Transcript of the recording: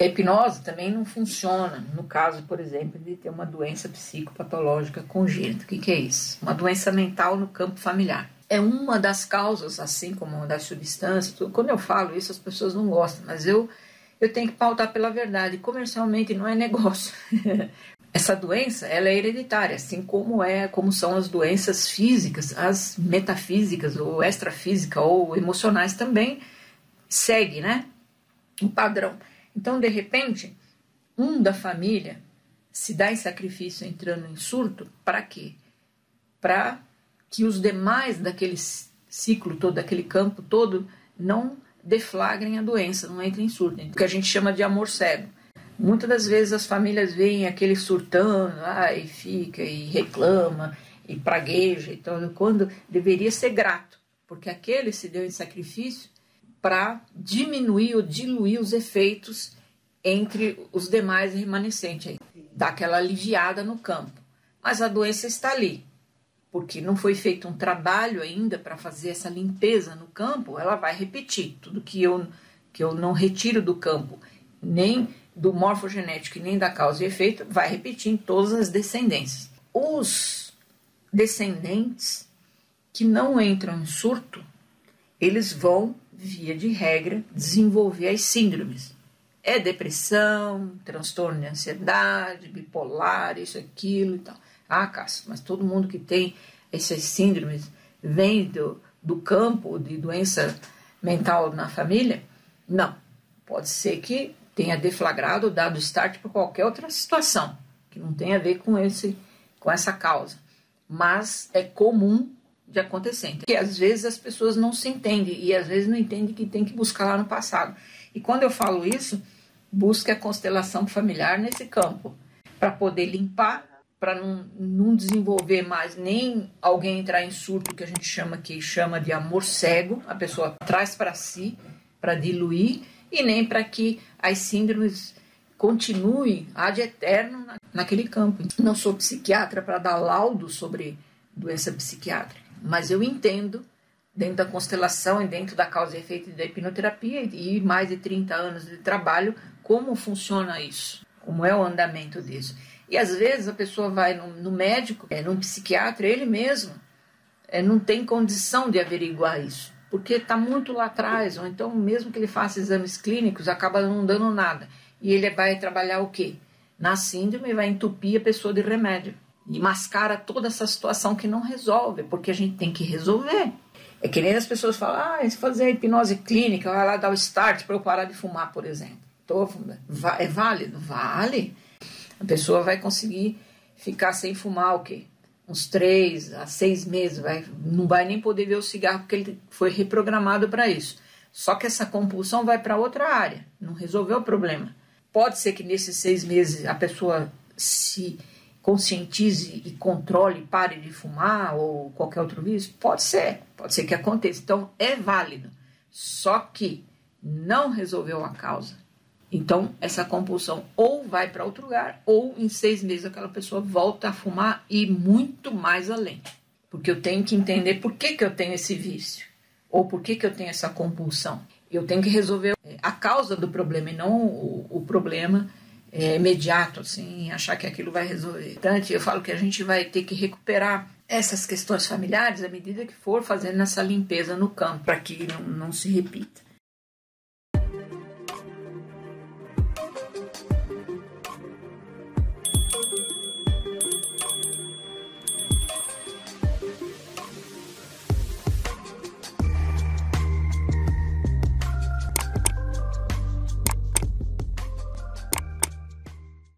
A hipnose também não funciona no caso, por exemplo, de ter uma doença psicopatológica congênita. O que, que é isso? Uma doença mental no campo familiar. É uma das causas, assim como das substâncias. Quando eu falo isso, as pessoas não gostam, mas eu, eu tenho que pautar pela verdade. Comercialmente não é negócio. Essa doença ela é hereditária, assim como é, como são as doenças físicas, as metafísicas ou extrafísicas ou emocionais também segue, né? Um padrão. Então, de repente, um da família se dá em sacrifício entrando em surto, para quê? Para que os demais daquele ciclo todo, daquele campo todo, não deflagrem a doença, não entrem em surto. O que a gente chama de amor cego. Muitas das vezes as famílias veem aquele surtando, ah, e fica e reclama e pragueja e tudo, quando deveria ser grato, porque aquele se deu em sacrifício para diminuir ou diluir os efeitos entre os demais remanescentes, dar aquela aliviada no campo. Mas a doença está ali, porque não foi feito um trabalho ainda para fazer essa limpeza no campo, ela vai repetir. Tudo que eu, que eu não retiro do campo, nem do morfogenético e nem da causa e efeito, vai repetir em todas as descendências. Os descendentes que não entram em surto, eles vão via de regra, desenvolver as síndromes. É depressão, transtorno de ansiedade, bipolar, isso, aquilo e tal. Ah, Cássio, mas todo mundo que tem essas síndromes vem do, do campo de doença mental na família? Não. Pode ser que tenha deflagrado, dado start para qualquer outra situação, que não tem a ver com, esse, com essa causa. Mas é comum de acontecer. Porque às vezes as pessoas não se entendem e às vezes não entendem que tem que buscar lá no passado. E quando eu falo isso, busque a constelação familiar nesse campo para poder limpar, para não, não desenvolver mais nem alguém entrar em surto que a gente chama que chama de amor cego, a pessoa traz para si para diluir e nem para que as síndromes continuem ad eterno naquele campo. Não sou psiquiatra para dar laudo sobre doença psiquiátrica mas eu entendo dentro da constelação e dentro da causa e efeito da hipnoterapia e mais de 30 anos de trabalho, como funciona isso, como é o andamento disso. E às vezes a pessoa vai no, no médico, é, num psiquiatra, ele mesmo é, não tem condição de averiguar isso, porque está muito lá atrás, ou então mesmo que ele faça exames clínicos, acaba não dando nada. E ele vai trabalhar o quê? Na síndrome vai entupir a pessoa de remédio e mascara toda essa situação que não resolve, porque a gente tem que resolver. É que nem as pessoas falam, ah, se fazer a hipnose clínica, vai lá dar o start para eu parar de fumar, por exemplo. Tô, é válido? Vale. A pessoa vai conseguir ficar sem fumar o quê? Uns três a seis meses, vai, não vai nem poder ver o cigarro porque ele foi reprogramado para isso. Só que essa compulsão vai para outra área, não resolveu o problema. Pode ser que nesses seis meses a pessoa se conscientize e controle, pare de fumar ou qualquer outro vício? Pode ser, pode ser que aconteça. Então é válido. Só que não resolveu a causa. Então essa compulsão ou vai para outro lugar ou em seis meses aquela pessoa volta a fumar e muito mais além. Porque eu tenho que entender por que, que eu tenho esse vício ou por que, que eu tenho essa compulsão. Eu tenho que resolver a causa do problema e não o, o problema é, imediato, assim, achar que aquilo vai resolver. Portanto, eu falo que a gente vai ter que recuperar essas questões familiares à medida que for fazendo essa limpeza no campo, para que não, não se repita.